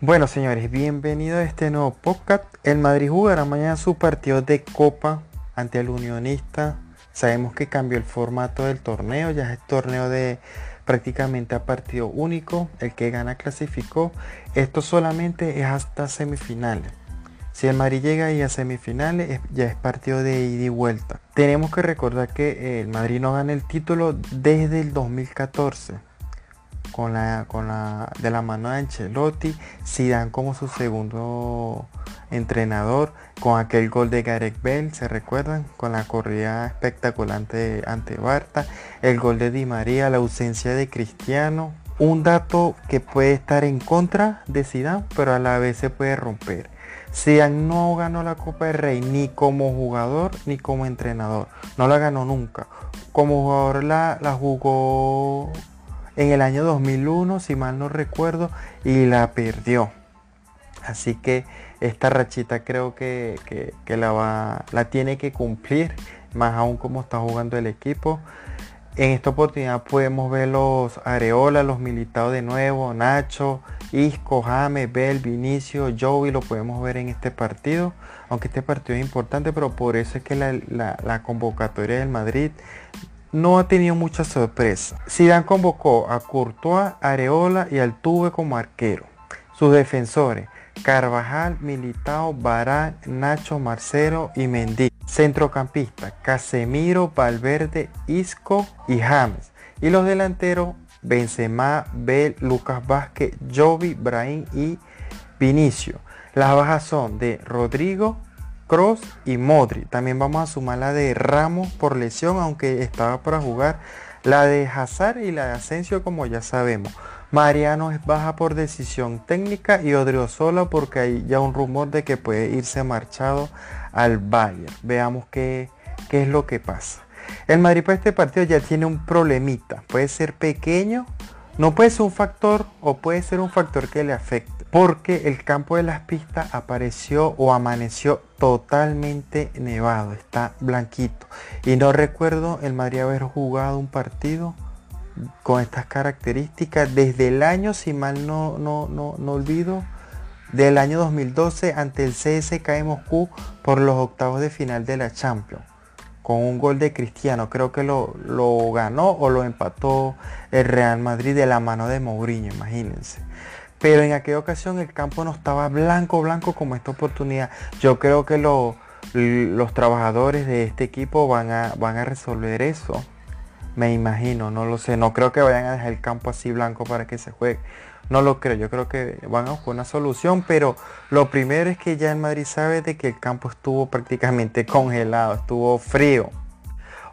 Bueno, señores, bienvenidos a este nuevo podcast. El Madrid jugará mañana su partido de Copa ante el Unionista. Sabemos que cambió el formato del torneo, ya es torneo de prácticamente a partido único. El que gana clasificó. Esto solamente es hasta semifinales. Si el Madrid llega ahí a semifinales, ya es partido de ida y vuelta. Tenemos que recordar que el Madrid no gana el título desde el 2014. Con la, con la, de la mano de Ancelotti, dan como su segundo entrenador, con aquel gol de Gareth Bell, ¿se recuerdan? Con la corrida espectacular ante, ante Barta, el gol de Di María, la ausencia de Cristiano. Un dato que puede estar en contra de Zidane, pero a la vez se puede romper Zidane no ganó la Copa del Rey ni como jugador ni como entrenador. No la ganó nunca. Como jugador la, la jugó en el año 2001, si mal no recuerdo, y la perdió. Así que esta rachita creo que, que, la, va, la tiene que cumplir, más aún como está jugando el equipo. En esta oportunidad podemos ver los Areola, los militados de nuevo, Nacho, Isco, James, Bell, Vinicio, Joey, lo podemos ver en este partido. Aunque este partido es importante, pero por eso es que la, convocatoria del Madrid no ha tenido mucha sorpresa. Zidane convocó a Courtois, Areola y Altuve como arquero. Sus defensores, Carvajal, Militao, Barán, Nacho, Marcelo y Mendy. Centrocampista, Casemiro, Valverde, Isco y James. Y los delanteros, Benzema, Bel, Lucas Vázquez, Jovi, Brahim y Vinicio. Las bajas son de Rodrigo, Cross y Modri. También vamos a sumar la de Ramos por lesión, aunque estaba para jugar. La de Hazard y la de Asensio, como ya sabemos. Mariano es baja por decisión técnica y Odriozola porque hay ya un rumor de que puede irse marchado al Bayern. Veamos qué, qué es lo que pasa. El Madrid para este partido ya tiene un problemita. Puede ser pequeño, no puede ser un factor o puede ser un factor que le afecte. Porque el campo de las pistas apareció o amaneció totalmente nevado. Está blanquito. Y no recuerdo el Madrid haber jugado un partido con estas características desde el año, si mal no, no, no, no olvido, del año 2012 ante el CSK Moscú por los octavos de final de la Champions. Con un gol de Cristiano, creo que lo, lo ganó o lo empató el Real Madrid de la mano de Mourinho, imagínense. Pero en aquella ocasión el campo no estaba blanco, blanco como esta oportunidad. Yo creo que los trabajadores de este equipo van a, van a resolver eso me imagino, no lo sé. No creo que vayan a dejar el campo así blanco para que se juegue. No lo creo. Yo creo que van a buscar una solución. Pero lo primero es que ya en Madrid sabe de que el campo estuvo prácticamente congelado. Estuvo frío.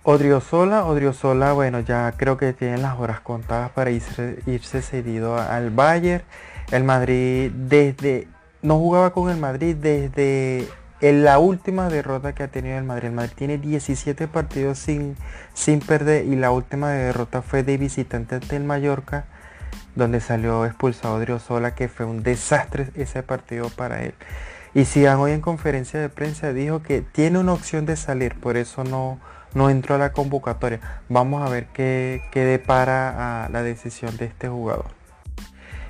Odriozola, Odriozola, bueno, ya creo que tienen las horas contadas para irse, irse cedido al Bayern. El Madrid desde... No jugaba con el Madrid desde en la última derrota que ha tenido el Madrid. El Madrid tiene 17 partidos sin, sin perder y la última derrota fue de visitante ante el Mallorca, donde salió expulsado Driosola, que fue un desastre ese partido para él. Y Sigan hoy en conferencia de prensa dijo que tiene una opción de salir, por eso no, no entró a la convocatoria. Vamos a ver qué, qué depara a la decisión de este jugador.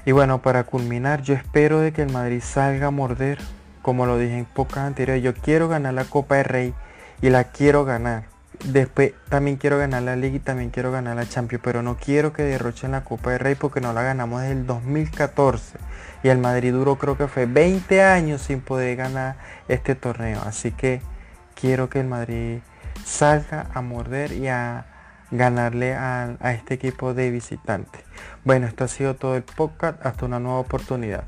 Y bueno, para culminar, yo espero de que el Madrid salga a morder como lo dije en pocas anteriores, yo quiero ganar la Copa de Rey y la quiero ganar. Después también quiero ganar la Liga y también quiero ganar la Champions, pero no quiero que derrochen la Copa de Rey porque no la ganamos desde el 2014. Y el Madrid duró creo que fue 20 años sin poder ganar este torneo. Así que quiero que el Madrid salga a morder y a ganarle a, a este equipo de visitantes. Bueno, esto ha sido todo el podcast. Hasta una nueva oportunidad.